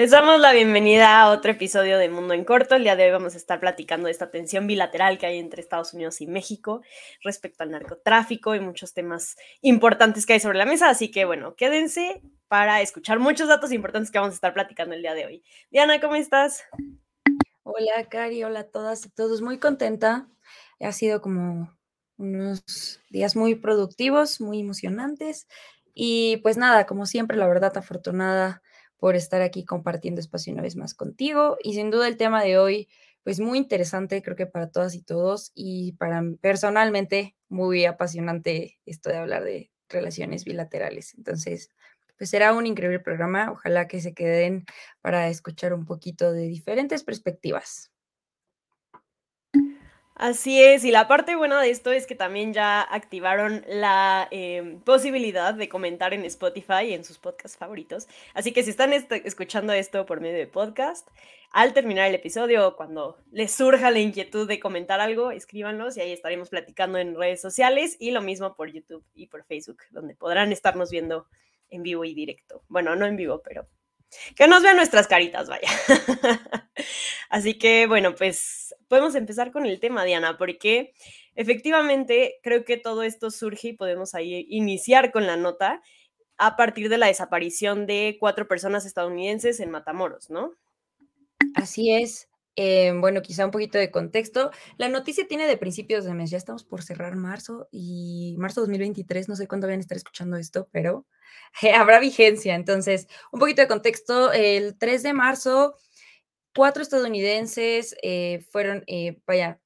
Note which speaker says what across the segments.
Speaker 1: Les damos la bienvenida a otro episodio de Mundo en Corto. El día de hoy vamos a estar platicando de esta tensión bilateral que hay entre Estados Unidos y México respecto al narcotráfico y muchos temas importantes que hay sobre la mesa. Así que bueno, quédense para escuchar muchos datos importantes que vamos a estar platicando el día de hoy. Diana, ¿cómo estás?
Speaker 2: Hola, Cari, hola a todas y todos. Muy contenta. Ha sido como unos días muy productivos, muy emocionantes. Y pues nada, como siempre, la verdad, afortunada por estar aquí compartiendo espacio una vez más contigo. Y sin duda el tema de hoy, pues muy interesante, creo que para todas y todos. Y para personalmente, muy apasionante esto de hablar de relaciones bilaterales. Entonces, pues será un increíble programa. Ojalá que se queden para escuchar un poquito de diferentes perspectivas.
Speaker 1: Así es, y la parte buena de esto es que también ya activaron la em, posibilidad de comentar en Spotify y en sus podcasts favoritos. Así que si están escuchando esto por medio de podcast, al terminar el episodio, cuando les surja la inquietud de comentar algo, escríbanos y ahí estaremos platicando en redes sociales y lo mismo por YouTube y por Facebook, donde podrán estarnos viendo en vivo y directo. Bueno, no en vivo, pero que nos vean nuestras caritas, vaya. Así que, bueno, pues podemos empezar con el tema, Diana, porque efectivamente creo que todo esto surge y podemos ahí iniciar con la nota a partir de la desaparición de cuatro personas estadounidenses en Matamoros, ¿no?
Speaker 2: Así es. Eh, bueno, quizá un poquito de contexto. La noticia tiene de principios de mes, ya estamos por cerrar marzo y marzo 2023, no sé cuándo vayan a estar escuchando esto, pero habrá vigencia. Entonces, un poquito de contexto, el 3 de marzo, cuatro estadounidenses eh, fueron, eh, vaya,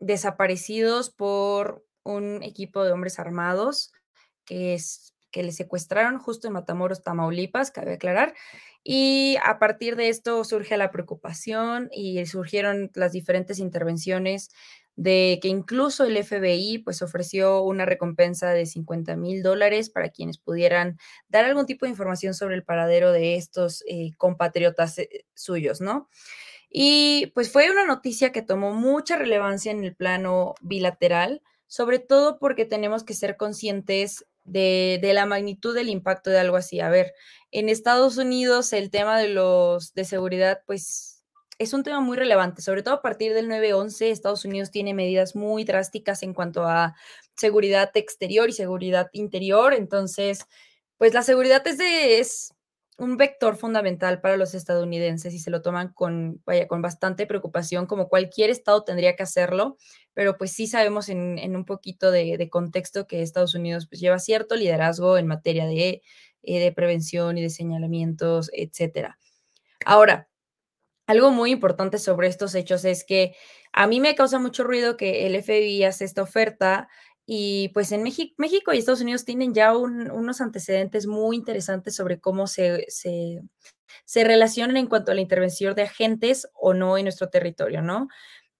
Speaker 2: desaparecidos por un equipo de hombres armados que les secuestraron justo en Matamoros, Tamaulipas, cabe aclarar. Y a partir de esto surge la preocupación y surgieron las diferentes intervenciones de que incluso el FBI pues ofreció una recompensa de 50 mil dólares para quienes pudieran dar algún tipo de información sobre el paradero de estos eh, compatriotas eh, suyos, ¿no? Y pues fue una noticia que tomó mucha relevancia en el plano bilateral, sobre todo porque tenemos que ser conscientes de, de, la magnitud del impacto de algo así. A ver, en Estados Unidos el tema de los de seguridad, pues es un tema muy relevante, sobre todo a partir del 9-11, Estados Unidos tiene medidas muy drásticas en cuanto a seguridad exterior y seguridad interior, entonces, pues la seguridad es, de, es un vector fundamental para los estadounidenses y se lo toman con, vaya, con bastante preocupación, como cualquier estado tendría que hacerlo, pero pues sí sabemos en, un poquito de, contexto que Estados Unidos pues, lleva cierto liderazgo en materia de, eh, de prevención y de señalamientos, etcétera. Ahora, algo muy importante sobre estos hechos es que a mí me causa mucho ruido que el FBI hace esta oferta y pues en México, México y Estados Unidos tienen ya unos antecedentes muy interesantes sobre cómo se, se, se, relacionan en cuanto a la intervención de agentes o no en nuestro territorio, ¿no?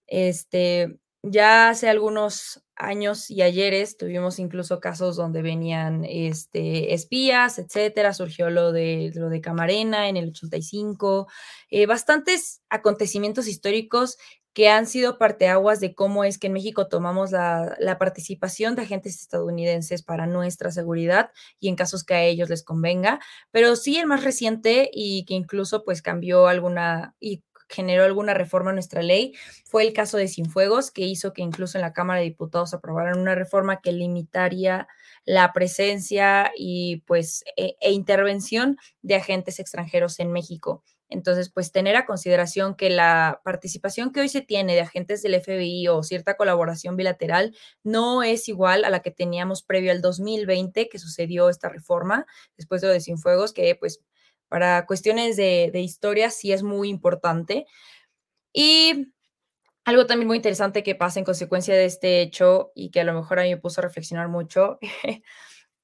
Speaker 2: Este, ya hace algunos años y ayeres tuvimos incluso casos donde venían este, espías, etcétera. Surgió lo de, lo de Camarena en el 85. Eh, bastantes acontecimientos históricos que han sido parteaguas de cómo es que en México tomamos la, la, participación de agentes estadounidenses para nuestra seguridad y en casos que a ellos les convenga, pero sí el más reciente y que incluso pues cambió alguna y generó alguna reforma a nuestra ley fue el caso de Sinfuegos, que hizo que incluso en la Cámara de Diputados aprobaran una reforma que limitaría la presencia y pues e, e intervención de agentes extranjeros en México. Entonces, pues tener a consideración que la participación que hoy se tiene de agentes del FBI o cierta colaboración bilateral no es igual a la que teníamos previo al 2020 que sucedió esta reforma después de lo de Sinfuegos, que pues para cuestiones de, historia sí es muy importante. Y algo también muy interesante que pasa en consecuencia de este hecho y que a lo mejor a mí me puso a reflexionar mucho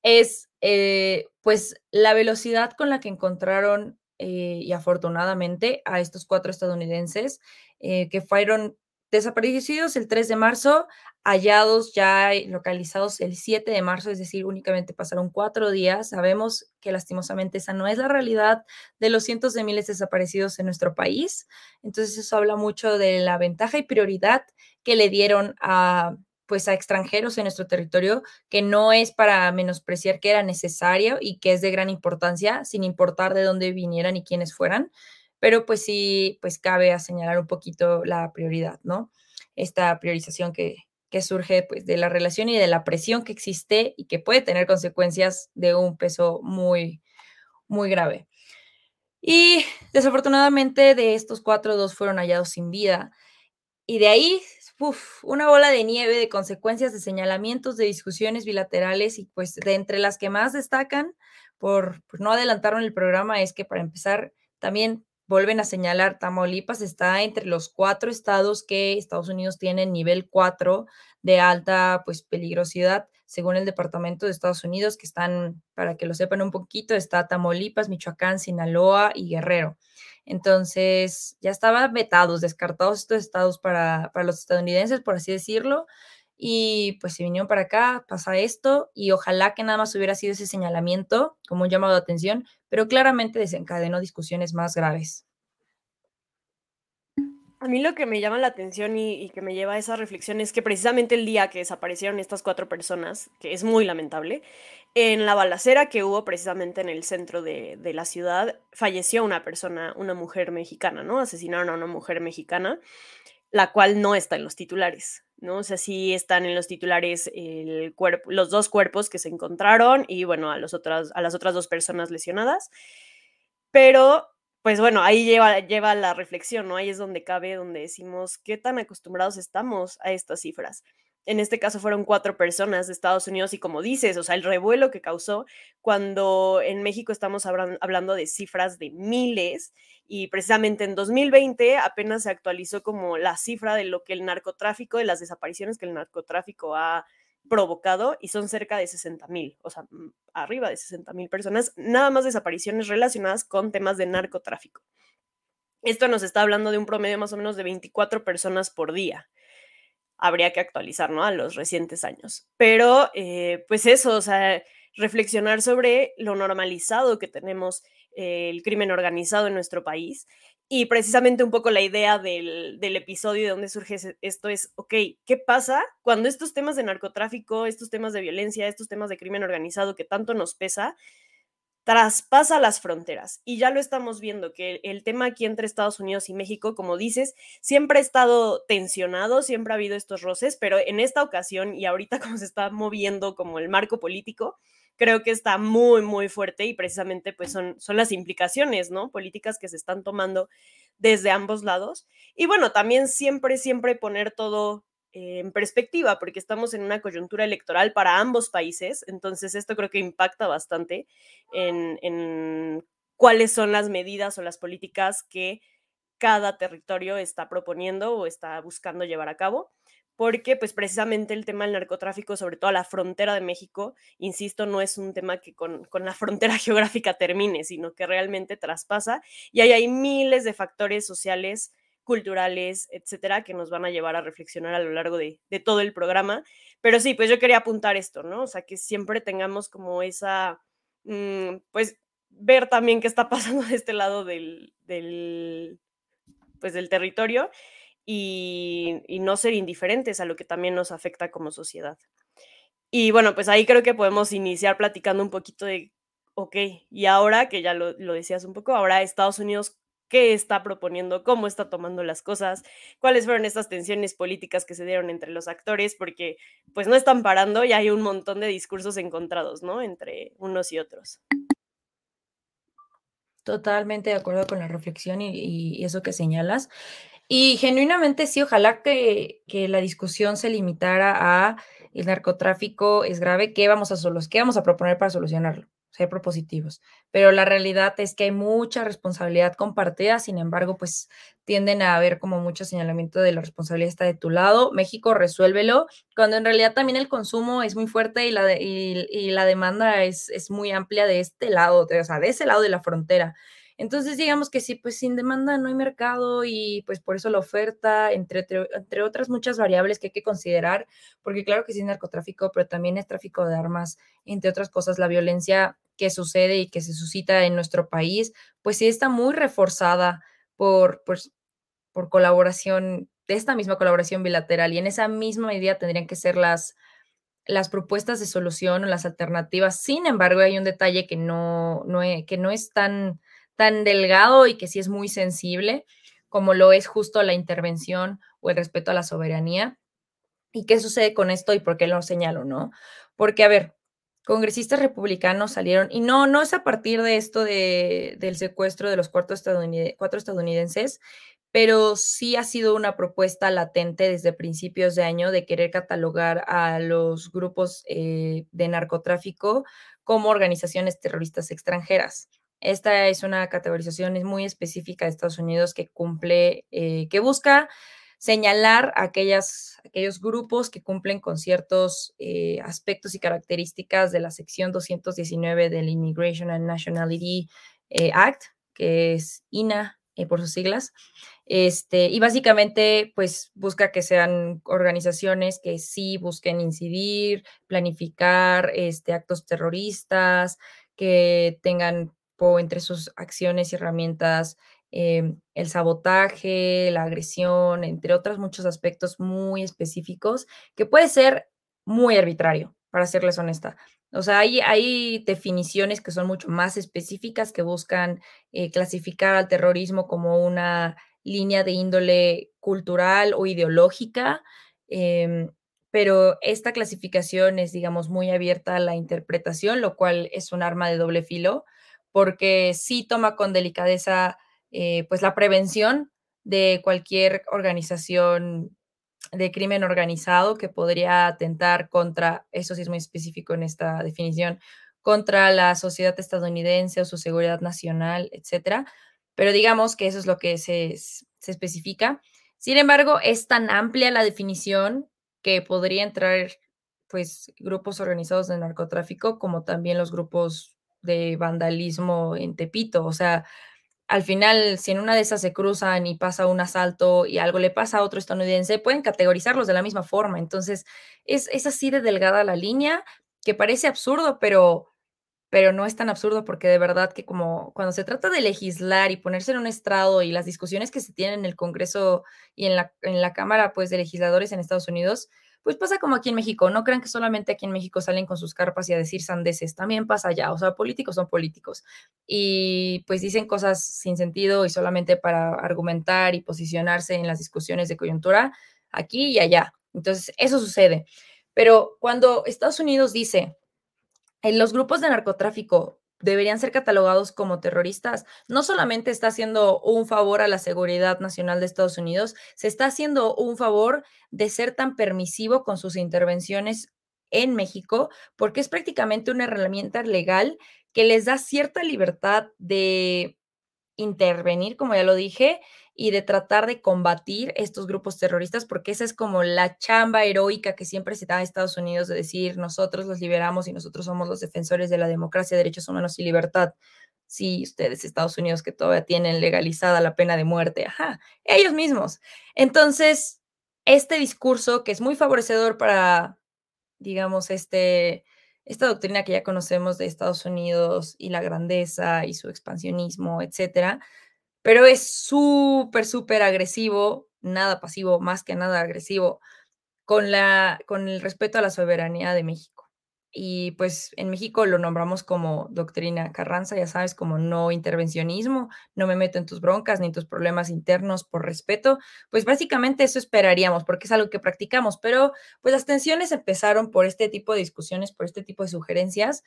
Speaker 2: es eh, pues la velocidad con la que encontraron eh, y afortunadamente a estos cuatro estadounidenses eh, que fueron desaparecidos el 3 de marzo, hallados ya localizados el 7 de marzo, es decir, únicamente pasaron cuatro días. Sabemos que lastimosamente esa no es la realidad de los cientos de miles desaparecidos en nuestro país. Entonces eso habla mucho de la ventaja y prioridad que le dieron a, pues a extranjeros en nuestro territorio, que no es para menospreciar que era necesario y que es de gran importancia, sin importar de dónde vinieran y quiénes fueran, pero pues sí, pues cabe señalar un poquito la prioridad, ¿no? Esta priorización que, que surge pues de la relación y de la presión que existe y que puede tener consecuencias de un peso muy, muy grave. Y desafortunadamente de estos cuatro, dos fueron hallados sin vida. Y de ahí, una bola de nieve de consecuencias de señalamientos, de discusiones bilaterales y pues de entre las que más destacan, por, por no adelantaron el programa, es que para empezar, también vuelven a señalar, Tamaulipas está entre los cuatro estados que Estados Unidos tiene nivel 4 de alta pues peligrosidad, según el Departamento de Estados Unidos, que están, para que lo sepan un poquito, está Tamaulipas, Michoacán, Sinaloa y Guerrero. Entonces, ya estaban vetados, descartados estos estados para, para los estadounidenses, por así decirlo, y pues se vinieron para acá, pasa esto y ojalá que nada más hubiera sido ese señalamiento como un llamado de atención, pero claramente desencadenó discusiones más graves.
Speaker 1: A mí lo que me llama la atención y, que me lleva a esa reflexión es que precisamente el día que desaparecieron estas cuatro personas, que es muy lamentable, en la balacera que hubo precisamente en el centro de, de la ciudad, falleció una persona, una mujer mexicana, ¿no? Asesinaron a una mujer mexicana, la cual no está en los titulares. ¿No? O sea, sí están en los titulares el cuerpo, los dos cuerpos que se encontraron y, bueno, a, los otras, a las otras dos personas lesionadas. Pero, pues bueno, ahí lleva, lleva la reflexión, ¿no? Ahí es donde cabe, donde decimos qué tan acostumbrados estamos a estas cifras. En este caso fueron cuatro personas de Estados Unidos y como dices, o sea, el revuelo que causó cuando en México estamos hablando de cifras de miles y precisamente en 2020 apenas se actualizó como la cifra de lo que el narcotráfico, de las desapariciones que el narcotráfico ha provocado y son cerca de 60 mil, o sea, arriba de 60 mil personas, nada más desapariciones relacionadas con temas de narcotráfico. Esto nos está hablando de un promedio más o menos de 24 personas por día habría que actualizar, ¿no? A los recientes años. Pero, eh, pues eso, o sea, reflexionar sobre lo normalizado que tenemos eh, el crimen organizado en nuestro país. Y precisamente un poco la idea del, del episodio de dónde surge esto es, ok, ¿qué pasa cuando estos temas de narcotráfico, estos temas de violencia, estos temas de crimen organizado que tanto nos pesa, traspasa las fronteras. Y ya lo estamos viendo, que el tema aquí entre Estados Unidos y México, como dices, siempre ha estado tensionado, siempre ha habido estos roces, pero en esta ocasión y ahorita como se está moviendo como el marco político, creo que está muy, muy fuerte y precisamente pues son, son las implicaciones, ¿no? Políticas que se están tomando desde ambos lados. Y bueno, también siempre, siempre poner todo en perspectiva, porque estamos en una coyuntura electoral para ambos países, entonces esto creo que impacta bastante en, cuáles son las medidas o las políticas que cada territorio está proponiendo o está buscando llevar a cabo, porque pues precisamente el tema del narcotráfico, sobre todo a la frontera de México, insisto, no es un tema que con, con la frontera geográfica termine, sino que realmente traspasa y ahí hay miles de factores sociales culturales, etcétera, que nos van a llevar a reflexionar a lo largo de, todo el programa. Pero sí, pues yo quería apuntar esto, ¿no? O sea, que siempre tengamos como esa, mm, pues, ver también qué está pasando de este lado del, pues, del territorio y, y no ser indiferentes a lo que también nos afecta como sociedad. Y bueno, pues ahí creo que podemos iniciar platicando un poquito de, ok, y ahora que ya lo, lo decías un poco, ahora Estados Unidos qué está proponiendo, cómo está tomando las cosas, cuáles fueron estas tensiones políticas que se dieron entre los actores, porque pues no están parando y hay un montón de discursos encontrados, ¿no? Entre unos y otros.
Speaker 2: Totalmente de acuerdo con la reflexión y, eso que señalas. Y genuinamente sí, ojalá que, que, la discusión se limitara a el narcotráfico es grave, ¿qué vamos a, qué vamos a proponer para solucionarlo? Ser propositivos, pero la realidad es que hay mucha responsabilidad compartida, sin embargo, pues tienden a haber como mucho señalamiento de la responsabilidad está de tu lado, México resuélvelo, cuando en realidad también el consumo es muy fuerte y la, y, la demanda es, es, muy amplia de este lado, o sea, de ese lado de la frontera. Entonces, digamos que sí, pues sin demanda no hay mercado y pues por eso la oferta, entre, entre otras muchas variables que hay que considerar, porque claro que sí es narcotráfico, pero también es tráfico de armas, entre otras cosas, la violencia que sucede y que se suscita en nuestro país, pues sí está muy reforzada por, pues, por colaboración de esta misma colaboración bilateral y en esa misma medida tendrían que ser las, las propuestas de solución o las alternativas. Sin embargo, hay un detalle que no, no, que no es tan, tan delgado y que sí es muy sensible, como lo es justo la intervención o el respeto a la soberanía. ¿Y qué sucede con esto y por qué lo señalo, no? Porque, a ver, congresistas republicanos salieron, y no, no es a partir de esto de, del secuestro de los cuatro, cuatro estadounidenses, pero sí ha sido una propuesta latente desde principios de año de querer catalogar a los grupos eh, de narcotráfico como organizaciones terroristas extranjeras. Esta es una categorización muy específica de Estados Unidos que cumple, eh, que busca señalar aquellas, aquellos grupos que cumplen con ciertos eh, aspectos y características de la sección 219 del Immigration and Nationality Act, que es INA por sus siglas, este, y básicamente, pues busca que sean organizaciones que sí busquen incidir, planificar este, actos terroristas, que tengan entre sus acciones y herramientas em, el sabotaje, la agresión, entre otros muchos aspectos muy específicos, que puede ser muy arbitrario, para serles honesta. O sea, hay, hay definiciones que son mucho más específicas que buscan eh, clasificar al terrorismo como una línea de índole cultural o ideológica, em, pero esta clasificación es, digamos, muy abierta a la interpretación, lo cual es un arma de doble filo, porque sí toma con delicadeza, eh, pues, la prevención de cualquier organización de crimen organizado que podría atentar contra, eso sí es muy específico en esta definición, contra la sociedad estadounidense o su seguridad nacional, etcétera, pero digamos que eso es lo que se, se especifica. Sin embargo, es tan amplia la definición que podría entrar pues grupos organizados de narcotráfico como también los grupos de vandalismo en Tepito. O sea, al final, si en una de esas se cruzan y pasa un asalto y algo le pasa a otro estadounidense, pueden categorizarlos de la misma forma. Entonces, es, es así de delgada la línea que parece absurdo, pero pero no es tan absurdo porque de verdad que como cuando se trata de legislar y ponerse en un estrado y las discusiones que se tienen en el Congreso y en la, en la Cámara pues de legisladores en Estados Unidos, pues pasa como aquí en México, no crean que solamente aquí en México salen con sus carpas y a decir sandeces, también pasa allá, o sea, políticos son políticos y pues dicen cosas sin sentido y solamente para argumentar y posicionarse en las discusiones de coyuntura aquí y allá. Entonces, eso sucede. Pero cuando Estados Unidos dice, los grupos de narcotráfico deberían ser catalogados como terroristas, no solamente está haciendo un favor a la seguridad nacional de Estados Unidos, se está haciendo un favor de ser tan permisivo con sus intervenciones en México, porque es prácticamente una herramienta legal que les da cierta libertad de intervenir, como ya lo dije, y de tratar de combatir estos grupos terroristas, porque esa es como la chamba heroica que siempre se da a Estados Unidos de decir, nosotros los liberamos y nosotros somos los defensores de la democracia, derechos humanos y libertad. Sí, ustedes, Estados Unidos, que todavía tienen legalizada la pena de muerte, ajá, ellos mismos. Entonces, este discurso que es muy favorecedor para, digamos, este, esta doctrina que ya conocemos de Estados Unidos y la grandeza y su expansionismo, etcétera, pero es súper, súper agresivo, nada pasivo, más que nada agresivo, con, la, con el respeto a la soberanía de México. Y pues en México lo nombramos como doctrina Carranza, ya sabes, como no intervencionismo, no me meto en tus broncas ni en tus problemas internos por respeto. Pues básicamente eso esperaríamos, porque es algo que practicamos, pero pues las tensiones empezaron por este tipo de discusiones, por este tipo de sugerencias.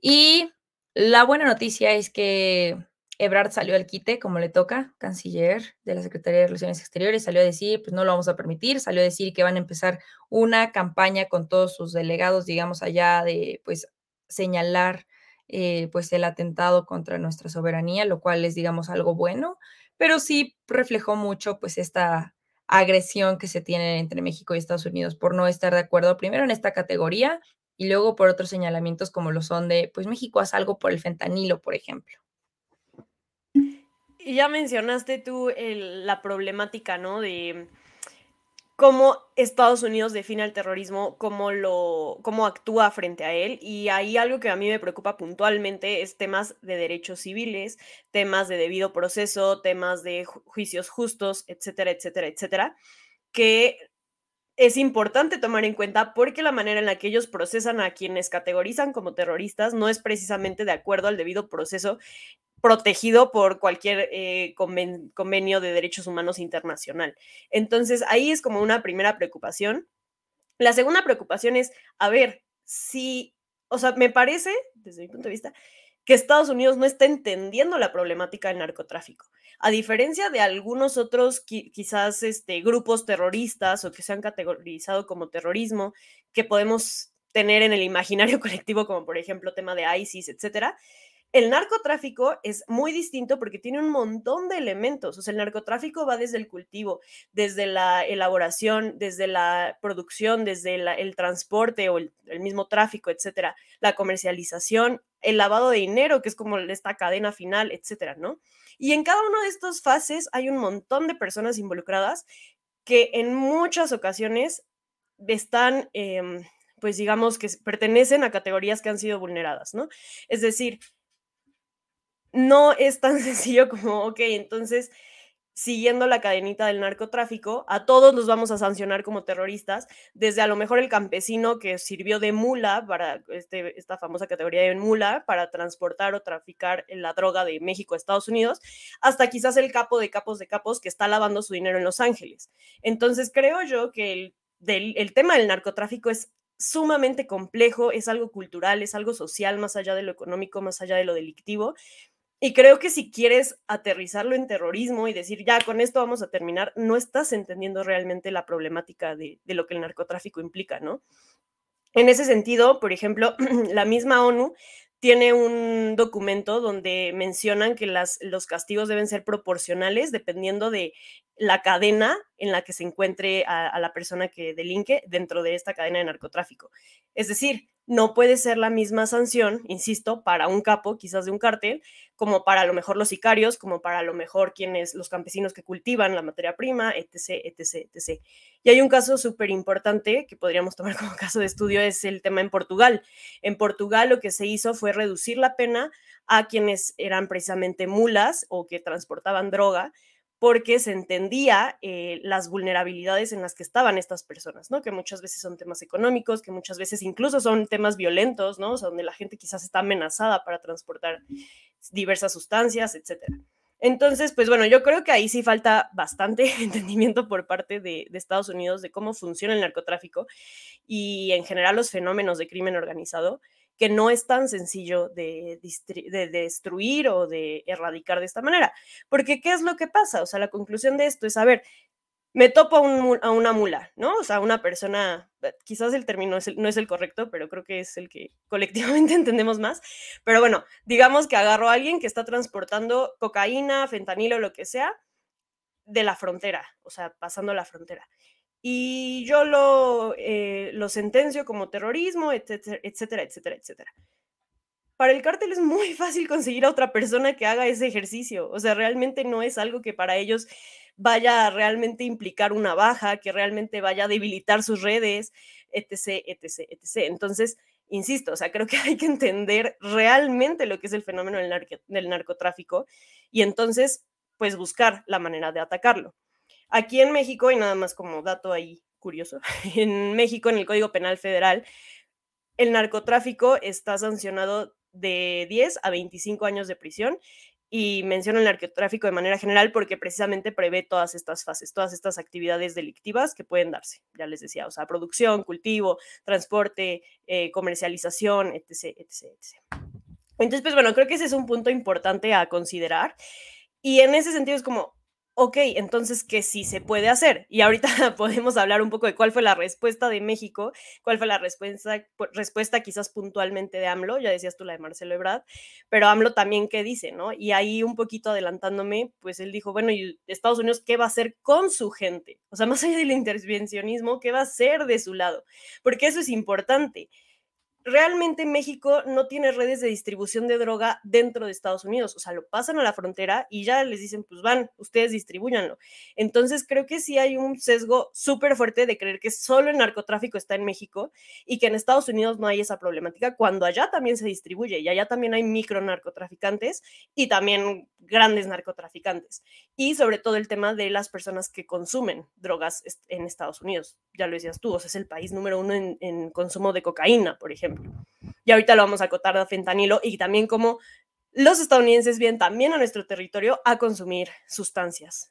Speaker 2: Y la buena noticia es que Ebrard salió al quite, como le toca, canciller de la Secretaría de Relaciones Exteriores, salió a decir, pues no lo vamos a permitir, salió a decir que van a empezar una campaña con todos sus delegados, digamos, allá de, pues, señalar, eh, pues, el atentado contra nuestra soberanía, lo cual es, digamos, algo bueno, pero sí reflejó mucho, pues, esta agresión que se tiene entre México y Estados Unidos por no estar de acuerdo, primero en esta categoría y luego por otros señalamientos como lo son de, pues, México hace algo por el fentanilo, por ejemplo.
Speaker 1: Y ya mencionaste tú la problemática, ¿no? De cómo Estados Unidos define el terrorismo, cómo lo, cómo actúa frente a él. Y ahí algo que a mí me preocupa puntualmente es temas de derechos civiles, temas de debido proceso, temas de juicios justos, etcétera, etcétera, etcétera. que es importante tomar en cuenta porque la manera en la que ellos procesan a quienes categorizan como terroristas no es precisamente de acuerdo al debido proceso protegido por cualquier eh, convenio de derechos humanos internacional. Entonces, ahí es como una primera preocupación. La segunda preocupación es, a ver, si, o sea, me parece, desde mi punto de vista, que Estados Unidos no está entendiendo la problemática del narcotráfico. A diferencia de algunos otros quizás este, grupos terroristas o que se han categorizado como terrorismo, que podemos tener en el imaginario colectivo, como por ejemplo tema de ISIS, etcétera, el narcotráfico es muy distinto porque tiene un montón de elementos. O sea, el narcotráfico va desde el cultivo, desde la elaboración, desde la producción, desde el transporte o el, mismo tráfico, etcétera, la comercialización, el lavado de dinero, que es como esta cadena final, etcétera, ¿no? Y en cada una de estas fases hay un montón de personas involucradas que en muchas ocasiones están, em, pues digamos que pertenecen a categorías que han sido vulneradas, ¿no? Es decir, no es tan sencillo como, ok, entonces, siguiendo la cadenita del narcotráfico, a todos los vamos a sancionar como terroristas, desde a lo mejor el campesino que sirvió de mula para este, esta famosa categoría de mula para transportar o traficar la droga de México a Estados Unidos, hasta quizás el capo de capos de capos que está lavando su dinero en Los Ángeles. Entonces, creo yo que el, el tema del narcotráfico es sumamente complejo, es algo cultural, es algo social, más allá de lo económico, más allá de lo delictivo, y creo que si quieres aterrizarlo en terrorismo y decir, ya, con esto vamos a terminar, no estás entendiendo realmente la problemática de, lo que el narcotráfico implica, ¿no? En ese sentido, por ejemplo, la misma ONU tiene un documento donde mencionan que las, los castigos deben ser proporcionales dependiendo de la cadena en la que se encuentre a, a la persona que delinque dentro de esta cadena de narcotráfico. Es decir, no puede ser la misma sanción, insisto, para un capo, quizás de un cártel, como para a lo mejor los sicarios, como para a lo mejor quienes, los campesinos que cultivan la materia prima, etc., etc., etc. Y hay un caso súper importante que podríamos tomar como caso de estudio, es el tema en Portugal. En Portugal lo que se hizo fue reducir la pena a quienes eran precisamente mulas o que transportaban droga, porque se entendía eh, las vulnerabilidades en las que estaban estas personas, ¿no? Que muchas veces son temas económicos, que muchas veces incluso son temas violentos, ¿no? O sea, donde la gente quizás está amenazada para transportar diversas sustancias, etcétera. Entonces, pues bueno, yo creo que ahí sí falta bastante entendimiento por parte de, de, Estados Unidos de cómo funciona el narcotráfico y en general los fenómenos de crimen organizado que no es tan sencillo de, de, destruir o de erradicar de esta manera. Porque, ¿qué es lo que pasa? O sea, la conclusión de esto es, a ver, me topo a, un, a una mula, ¿no? O sea, una persona, eh, quizás el término no es el correcto, pero creo que es el que colectivamente entendemos más. Pero bueno, digamos que agarro a alguien que está transportando cocaína, fentanilo, lo que sea, de la frontera, o sea, pasando la frontera y yo lo, eh, lo sentencio como terrorismo, etcétera, etcétera, etcétera, etcétera. Para el cártel es muy fácil conseguir a otra persona que haga ese ejercicio. O sea, realmente no es algo que para ellos vaya a realmente implicar una baja, que realmente vaya a debilitar sus redes, etc., etc., etc. Entonces, insisto, o sea, creo que hay que entender realmente lo que es el fenómeno del, del narcotráfico y entonces, pues buscar la manera de atacarlo. Aquí en México, y nada más como dato ahí curioso, en México, en el Código Penal Federal, el narcotráfico está sancionado de 10 a 25 años de prisión y menciono el narcotráfico de manera general porque precisamente prevé todas estas fases, todas estas actividades delictivas que pueden darse, ya les decía, o sea, producción, cultivo, transporte, eh, comercialización, etc, etc, etc. Entonces, pues bueno, creo que ese es un punto importante a considerar. Y en ese sentido es como, ok, entonces, ¿qué sí se puede hacer? Y ahorita podemos hablar un poco de cuál fue la respuesta de México, cuál fue la respuesta, respuesta quizás puntualmente de AMLO, ya decías tú la de Marcelo Ebrard, pero AMLO también qué dice, ¿no? Y ahí un poquito adelantándome, pues él dijo, bueno, ¿y Estados Unidos qué va a hacer con su gente? O sea, más allá del intervencionismo, ¿qué va a hacer de su lado? Porque eso es importante realmente México no tiene redes de distribución de droga dentro de Estados Unidos. O sea, lo pasan a la frontera y ya les dicen, pues van, ustedes distribuyanlo. Entonces, creo que sí hay un sesgo súper fuerte de creer que solo el narcotráfico está en México y que en Estados Unidos no hay esa problemática, cuando allá también se distribuye y allá también hay micro narcotraficantes y también grandes narcotraficantes. Y sobre todo el tema de las personas que consumen drogas en Estados Unidos. Ya lo decías tú, o sea, es el país número uno en, en consumo de cocaína, por ejemplo. Y ahorita lo vamos a acotar a fentanilo y también como los estadounidenses vienen también a nuestro territorio a consumir sustancias.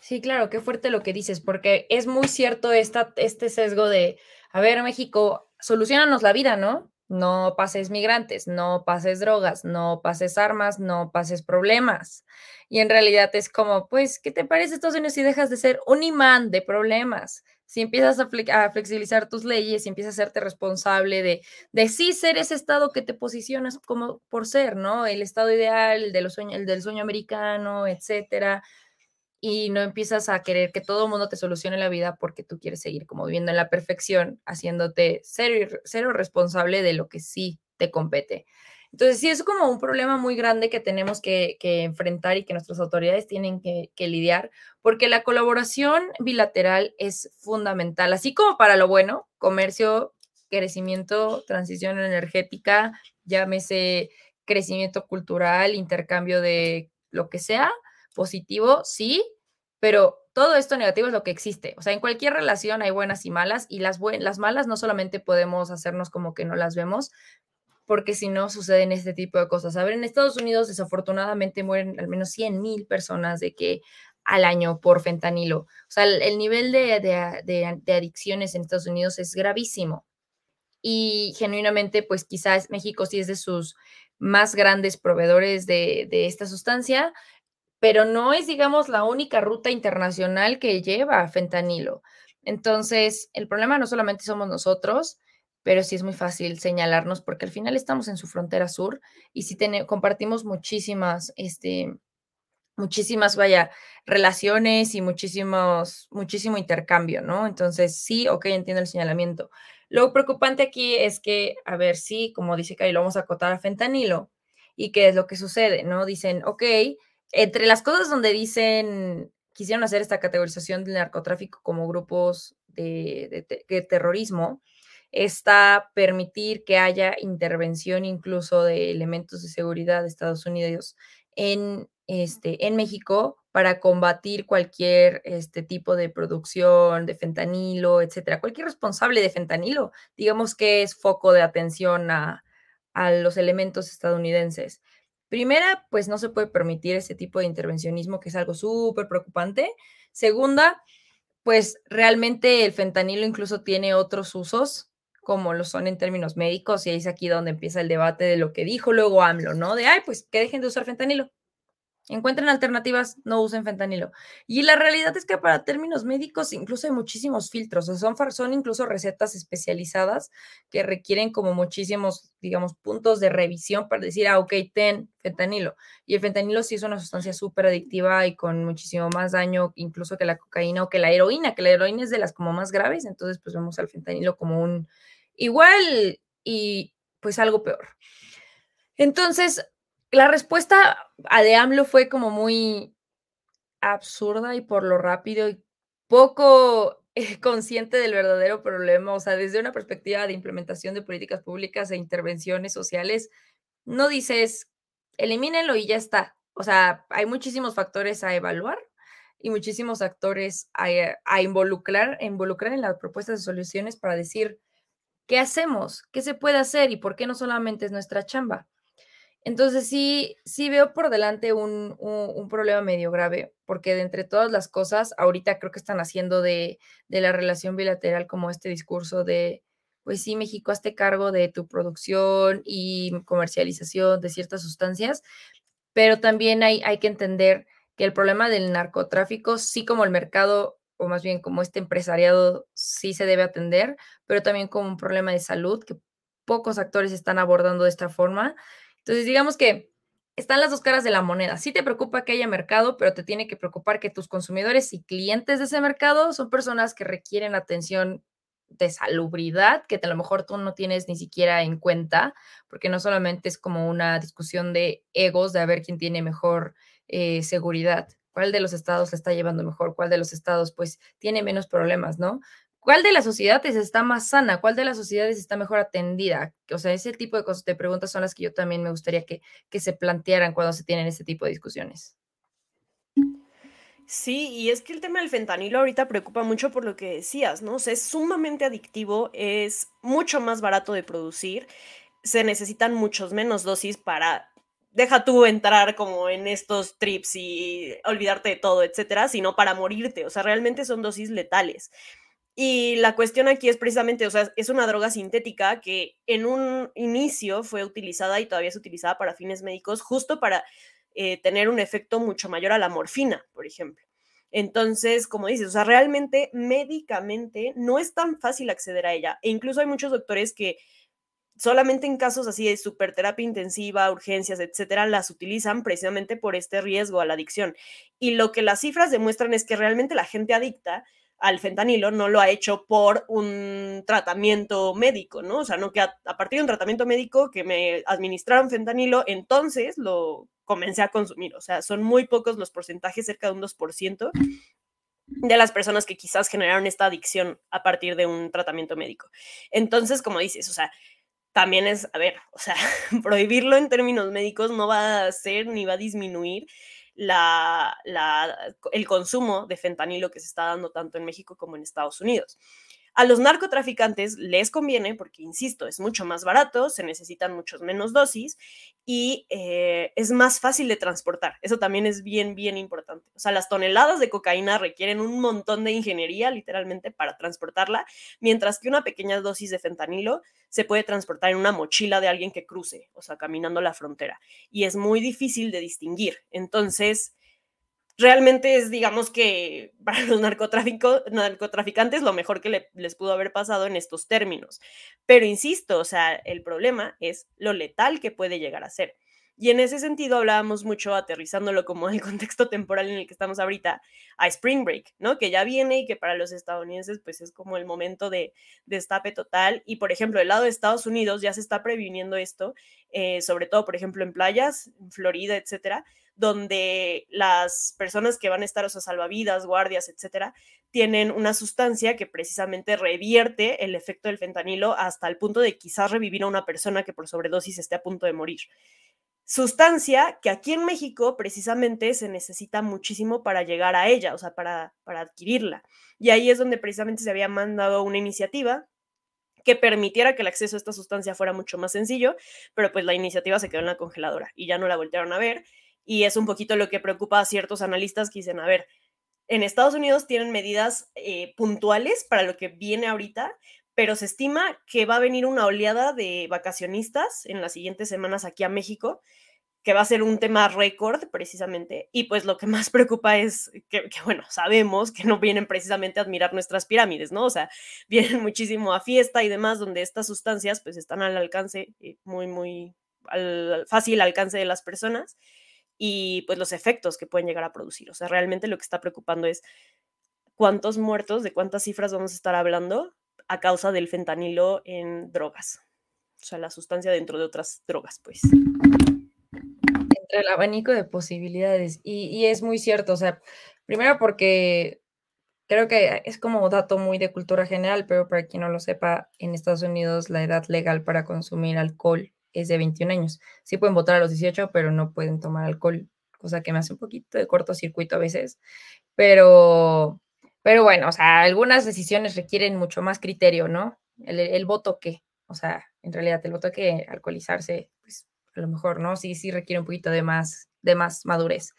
Speaker 2: Sí, claro, qué fuerte lo que dices, porque es muy cierto esta, este sesgo de, a ver, México, solucionanos la vida, ¿no? No pases migrantes, no pases drogas, no pases armas, no pases problemas. Y en realidad es como, pues, ¿qué te parece Estados Unidos si dejas de ser un imán de problemas? Si empiezas a, flexibilizar tus leyes y empiezas a hacerte responsable de, de sí ser ese estado que te posicionas como por ser, ¿no? El estado ideal, el del sueño americano, etcétera. Y no empiezas a querer que todo el mundo te solucione la vida porque tú quieres seguir como viviendo en la perfección, haciéndote cero, cero responsable de lo que sí te compete. Entonces, sí, es como un problema muy grande que tenemos que, enfrentar y que nuestras autoridades tienen que, lidiar, porque la colaboración bilateral es fundamental, así como para lo bueno, comercio, crecimiento, transición energética, llámese crecimiento cultural, intercambio de lo que sea, positivo, sí, pero todo esto negativo es lo que existe. O sea, en cualquier relación hay buenas y malas, y las, las malas no solamente podemos hacernos como que no las vemos, porque si no suceden este tipo de cosas. A ver, en Estados Unidos desafortunadamente mueren al menos 100 mil personas de que al año por fentanilo. O sea, el, nivel de, de, adicciones en Estados Unidos es gravísimo. Y genuinamente, pues quizás México sí es de sus más grandes proveedores de, de esta sustancia, pero no es, digamos, la única ruta internacional que lleva fentanilo. Entonces, el problema no solamente somos nosotros, pero sí es muy fácil señalarnos porque al final estamos en su frontera sur y sí compartimos muchísimas, este, muchísimas, vaya, relaciones y muchísimos, muchísimo intercambio, ¿no? Entonces, sí, ok, entiendo el señalamiento. Lo preocupante aquí es que, a ver, sí, como dice Cari, lo vamos a acotar a fentanilo. ¿Y qué es lo que sucede? ¿No? Dicen, ok, entre las cosas donde dicen, quisieron hacer esta categorización del narcotráfico como grupos de terrorismo, está permitir que haya intervención incluso de elementos de seguridad de Estados Unidos en, este, en México para combatir cualquier este tipo de producción de fentanilo, etcétera. Cualquier responsable de fentanilo, digamos que es foco de atención a, a los elementos estadounidenses. Primera, pues no se puede permitir ese tipo de intervencionismo, que es algo súper preocupante. Segunda, pues realmente el fentanilo incluso tiene otros usos como lo son en términos médicos, y es aquí donde empieza el debate de lo que dijo luego AMLO, ¿no? De, ay, pues que dejen de usar fentanilo. Encuentren alternativas, no usen fentanilo. Y la realidad es que para términos médicos incluso hay muchísimos filtros, o son, son incluso recetas especializadas que requieren como muchísimos, digamos, puntos de revisión para decir, ah, ok, ten fentanilo. Y el fentanilo sí es una sustancia súper adictiva y con muchísimo más daño incluso que la cocaína o que la heroína, que la heroína es de las como más graves, entonces pues vemos al fentanilo como un igual y pues algo peor. Entonces, la respuesta a de AMLO fue como muy absurda y por lo rápido y poco eh, consciente del verdadero problema, o sea, desde una perspectiva de implementación de políticas públicas e intervenciones sociales, no dices, elimínenlo y ya está. O sea, hay muchísimos factores a evaluar y muchísimos actores a, a involucrar, involucrar en las propuestas de soluciones para decir, ¿qué hacemos? ¿Qué se puede hacer? ¿Y por qué no solamente es nuestra chamba? Entonces sí, sí veo por delante un, problema medio grave, porque de entre todas las cosas, ahorita creo que están haciendo de, de, la relación bilateral como este discurso de, pues sí, México, hazte cargo de tu producción y comercialización de ciertas sustancias, pero también hay, hay que entender que el problema del narcotráfico, sí como el mercado o más bien como este empresariado sí se debe atender, pero también como un problema de salud que pocos actores están abordando de esta forma. Entonces, digamos que están las dos caras de la moneda. Sí te preocupa que haya mercado, pero te tiene que preocupar que tus consumidores y clientes de ese mercado son personas que requieren atención de salubridad que a lo mejor tú no tienes ni siquiera en cuenta, porque no solamente es como una discusión de egos, de a ver quién tiene mejor eh, seguridad, cuál de los estados se está llevando mejor, cuál de los estados pues tiene menos problemas, ¿no? ¿Cuál de las sociedades está más sana? ¿Cuál de las sociedades está mejor atendida? O sea, ese tipo de, cosas, de preguntas son las que yo también me gustaría que, que se plantearan cuando se tienen este tipo de discusiones.
Speaker 1: Sí, y es que el tema del fentanilo ahorita preocupa mucho por lo que decías, ¿no? Es sumamente adictivo, es mucho más barato de producir, se necesitan muchos menos dosis para, deja tú entrar como en estos trips y olvidarte de todo, etcétera, sino para morirte, o sea, realmente son dosis letales. Y la cuestión aquí es precisamente, o sea, es una droga sintética que en un inicio fue utilizada y todavía es utilizada para fines médicos, justo para eh, tener un efecto mucho mayor a la morfina, por ejemplo. Entonces, como dices, o sea, realmente médicamente no es tan fácil acceder a ella. E incluso hay muchos doctores que solamente en casos así de superterapia intensiva, urgencias, etcétera, las utilizan precisamente por este riesgo a la adicción. Y lo que las cifras demuestran es que realmente la gente adicta al fentanilo no lo ha hecho por un tratamiento médico, ¿no? O sea, no que a, partir de un tratamiento médico que me administraron fentanilo, entonces lo comencé a consumir. O sea, son muy pocos los porcentajes, cerca de un 2% de las personas que quizás generaron esta adicción a partir de un tratamiento médico. Entonces, como dices, o sea, también es, a ver, o sea, prohibirlo en términos médicos no va a hacer ni va a disminuir la, el consumo de fentanilo que se está dando tanto en México como en Estados Unidos. A los narcotraficantes les conviene porque, insisto, es mucho más barato, se necesitan muchos menos dosis y eh, es más fácil de transportar. Eso también es bien, bien importante. O sea, las toneladas de cocaína requieren un montón de ingeniería, literalmente, para transportarla, mientras que una pequeña dosis de fentanilo se puede transportar en una mochila de alguien que cruce, o sea, caminando la frontera. Y es muy difícil de distinguir. Entonces, realmente es, digamos que para los narcotraficantes lo mejor que les pudo haber pasado en estos términos. Pero insisto, o sea, el problema es lo letal que puede llegar a ser. Y en ese sentido hablábamos mucho, aterrizándolo como el contexto temporal en el que estamos ahorita, a Spring Break, ¿no? Que ya viene y que para los estadounidenses pues es como el momento de destape total. Y por ejemplo, del lado de Estados Unidos ya se está previniendo esto, eh, sobre todo, por ejemplo, en playas, en Florida, etcétera, donde las personas que van a estar, o sea, salvavidas, guardias, etcétera, tienen una sustancia que precisamente revierte el efecto del fentanilo hasta el punto de quizás revivir a una persona que por sobredosis esté a punto de morir. Sustancia que aquí en México precisamente se necesita muchísimo para llegar a ella, o sea, para, para adquirirla. Y ahí es donde precisamente se había mandado una iniciativa que permitiera que el acceso a esta sustancia fuera mucho más sencillo, pero pues la iniciativa se quedó en la congeladora y ya no la voltearon a ver y es un poquito lo que preocupa a ciertos analistas que dicen, a ver, en Estados Unidos tienen medidas eh, puntuales para lo que viene ahorita, pero se estima que va a venir una oleada de vacacionistas en las siguientes semanas aquí a México, que va a ser un tema récord precisamente. Y pues lo que más preocupa es que, bueno, sabemos que no vienen precisamente a admirar nuestras pirámides, ¿no? O sea, vienen muchísimo a fiesta y demás, donde estas sustancias pues están al alcance, eh, muy, muy al fácil alcance de las personas y pues los efectos que pueden llegar a producir. O sea, realmente lo que está preocupando es cuántos muertos, de cuántas cifras vamos a estar hablando a causa del fentanilo en drogas. O sea, la sustancia dentro de otras drogas, pues.
Speaker 2: Entre el abanico de posibilidades. Y, es muy cierto, o sea, primero porque creo que es como dato muy de cultura general, pero para quien no lo sepa, en Estados Unidos la edad legal para consumir alcohol es de 21 años. Sí pueden votar a los 18, pero no pueden tomar alcohol, cosa que me hace un poquito de cortocircuito a veces. Pero, pero bueno, o sea, algunas decisiones requieren mucho más criterio, ¿no? El, voto qué, o sea, en realidad el voto que alcoholizarse, pues a lo mejor, ¿no? Sí, sí requiere un poquito de más, de más madurez.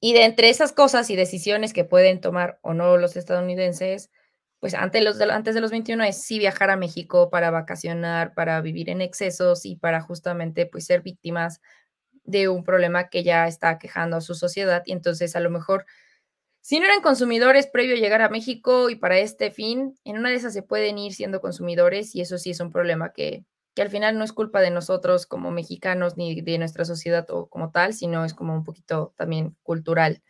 Speaker 2: Y de entre esas cosas y decisiones que pueden tomar o no los estadounidenses, pues antes, los de, de los 21 es sí viajar a México para vacacionar, para vivir en excesos y para justamente pues ser víctimas de un problema que ya está quejando a su sociedad y entonces a lo mejor si no eran consumidores previo a llegar a México y para este fin, en una de esas se pueden ir siendo consumidores y eso sí es un problema que, que al final no es culpa de nosotros como mexicanos ni de nuestra sociedad o como tal, sino es como un poquito también cultural.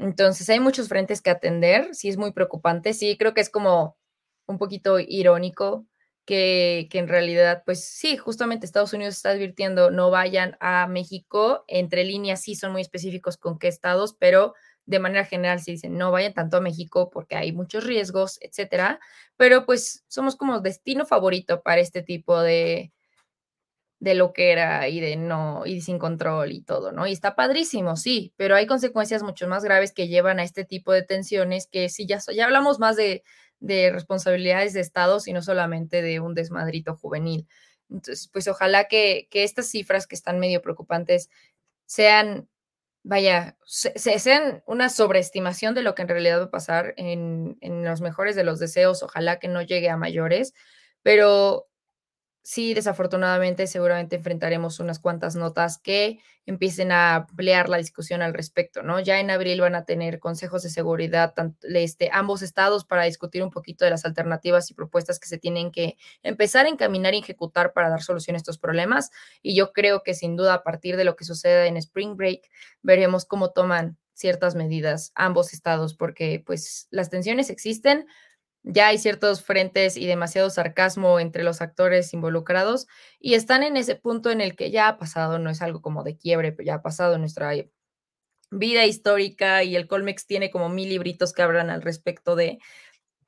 Speaker 2: Entonces hay muchos frentes que atender, sí es muy preocupante, sí creo que es como un poquito irónico que, que, en realidad, pues sí, justamente Estados Unidos está advirtiendo no vayan a México, entre líneas sí son muy específicos con qué estados, pero de manera general se dicen no vayan tanto a México porque hay muchos riesgos, etcétera, pero pues somos como destino favorito para este tipo de, de lo que era y de no, y sin control y todo, ¿no? Y está padrísimo, sí, pero hay consecuencias mucho más graves que llevan a este tipo de tensiones que sí, ya, ya hablamos más de, de responsabilidades de Estados y no solamente de un desmadrito juvenil. Entonces, pues ojalá que, que estas cifras que están medio preocupantes sean, vaya, se, sean una sobreestimación de lo que en realidad va a pasar en, en los mejores de los deseos, ojalá que no llegue a mayores, pero sí, desafortunadamente, seguramente enfrentaremos unas cuantas notas que empiecen a ampliar la discusión al respecto, ¿no? Ya en abril van a tener consejos de seguridad, tanto, este, ambos estados, para discutir un poquito de las alternativas y propuestas que se tienen que empezar a encaminar y ejecutar para dar solución a estos problemas. Y yo creo que sin duda, a partir de lo que suceda en Spring Break, veremos cómo toman ciertas medidas ambos estados, porque pues las tensiones existen, ya hay ciertos frentes y demasiado sarcasmo entre los actores involucrados y están en ese punto en el que ya ha pasado, no es algo como de quiebre, pero ya ha pasado nuestra vida histórica y el Colmex tiene como mil libritos que hablan al respecto de,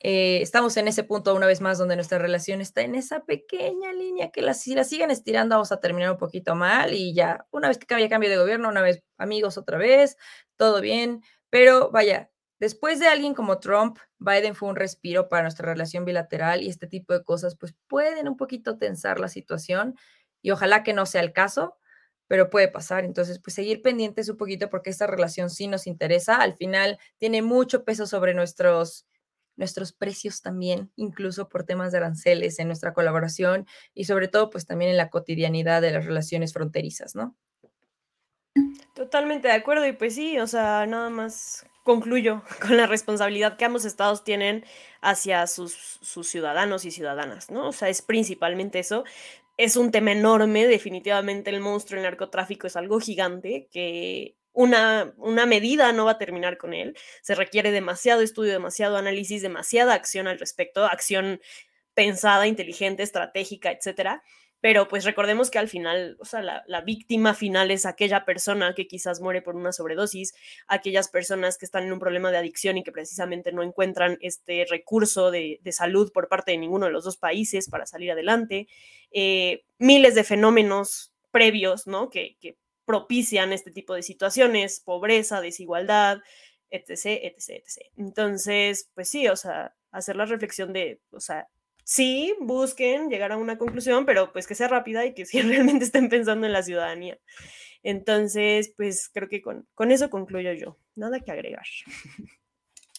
Speaker 2: eh, estamos en ese punto una vez más donde nuestra relación está en esa pequeña línea que la, si la siguen estirando vamos a terminar un poquito mal y ya, una vez que haya cambio de gobierno, una vez amigos otra vez, todo bien, pero vaya, Después de alguien como Trump, Biden fue un respiro para nuestra relación bilateral y este tipo de cosas pues pueden un poquito tensar la situación y ojalá que no sea el caso, pero puede pasar. Entonces, pues seguir pendientes un poquito porque esta relación sí nos interesa. Al final tiene mucho peso sobre nuestros nuestros precios también, incluso por temas de aranceles en nuestra colaboración y sobre todo pues también en la cotidianidad de las relaciones fronterizas, ¿no?
Speaker 1: Totalmente de acuerdo y pues sí, o sea, nada más concluyo con la responsabilidad que ambos estados tienen hacia sus, sus, ciudadanos y ciudadanas, ¿no? O sea, es principalmente eso. Es un tema enorme, definitivamente el monstruo del narcotráfico es algo gigante que una, una medida no va a terminar con él. Se requiere demasiado estudio, demasiado análisis, demasiada acción al respecto, acción pensada, inteligente, estratégica, etcétera pero pues recordemos que al final, o sea, la, víctima final es aquella persona que quizás muere por una sobredosis, aquellas personas que están en un problema de adicción y que precisamente no encuentran este recurso de, salud por parte de ninguno de los dos países para salir adelante, eh, miles de fenómenos previos, ¿no? Que, propician este tipo de situaciones, pobreza, desigualdad, etc., etc., etc. Entonces, pues sí, o sea, hacer la reflexión de, o sea, sí busquen llegar a una conclusión, pero pues que sea rápida y que sí realmente estén pensando en la ciudadanía. Entonces, pues creo que con, con eso concluyo yo. Nada que agregar.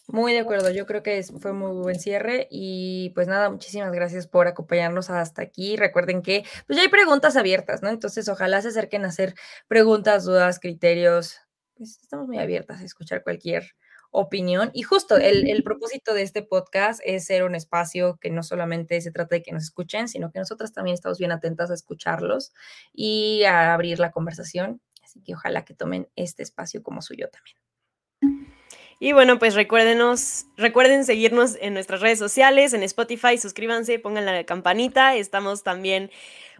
Speaker 2: Muy de acuerdo, yo creo que fue muy buen cierre y pues nada, muchísimas gracias por acompañarnos hasta aquí. Recuerden que pues ya hay preguntas abiertas, ¿no? Entonces ojalá se acerquen a hacer preguntas, dudas, criterios. Pues estamos muy abiertas a escuchar cualquier opinión. Y justo el, propósito de este podcast es ser un espacio que no solamente se trata de que nos escuchen, sino que nosotras también estamos bien atentas a escucharlos y a abrir la conversación. Así que ojalá que tomen este espacio como suyo también.
Speaker 1: Y bueno, pues recuérdenos, recuerden seguirnos en nuestras redes sociales, en Spotify, suscríbanse, pongan la campanita. Estamos también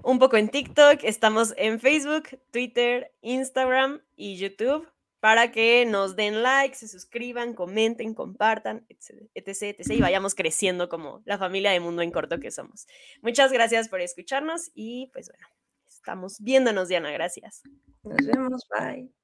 Speaker 1: un poco en TikTok, estamos en Facebook, Twitter, Instagram y YouTube para que nos den like, se suscriban, comenten, compartan, etc, etc, etc, y vayamos creciendo como la familia de Mundo en Corto que somos. Muchas gracias por escucharnos y pues bueno, estamos viéndonos, Diana, gracias.
Speaker 2: Nos vemos, bye.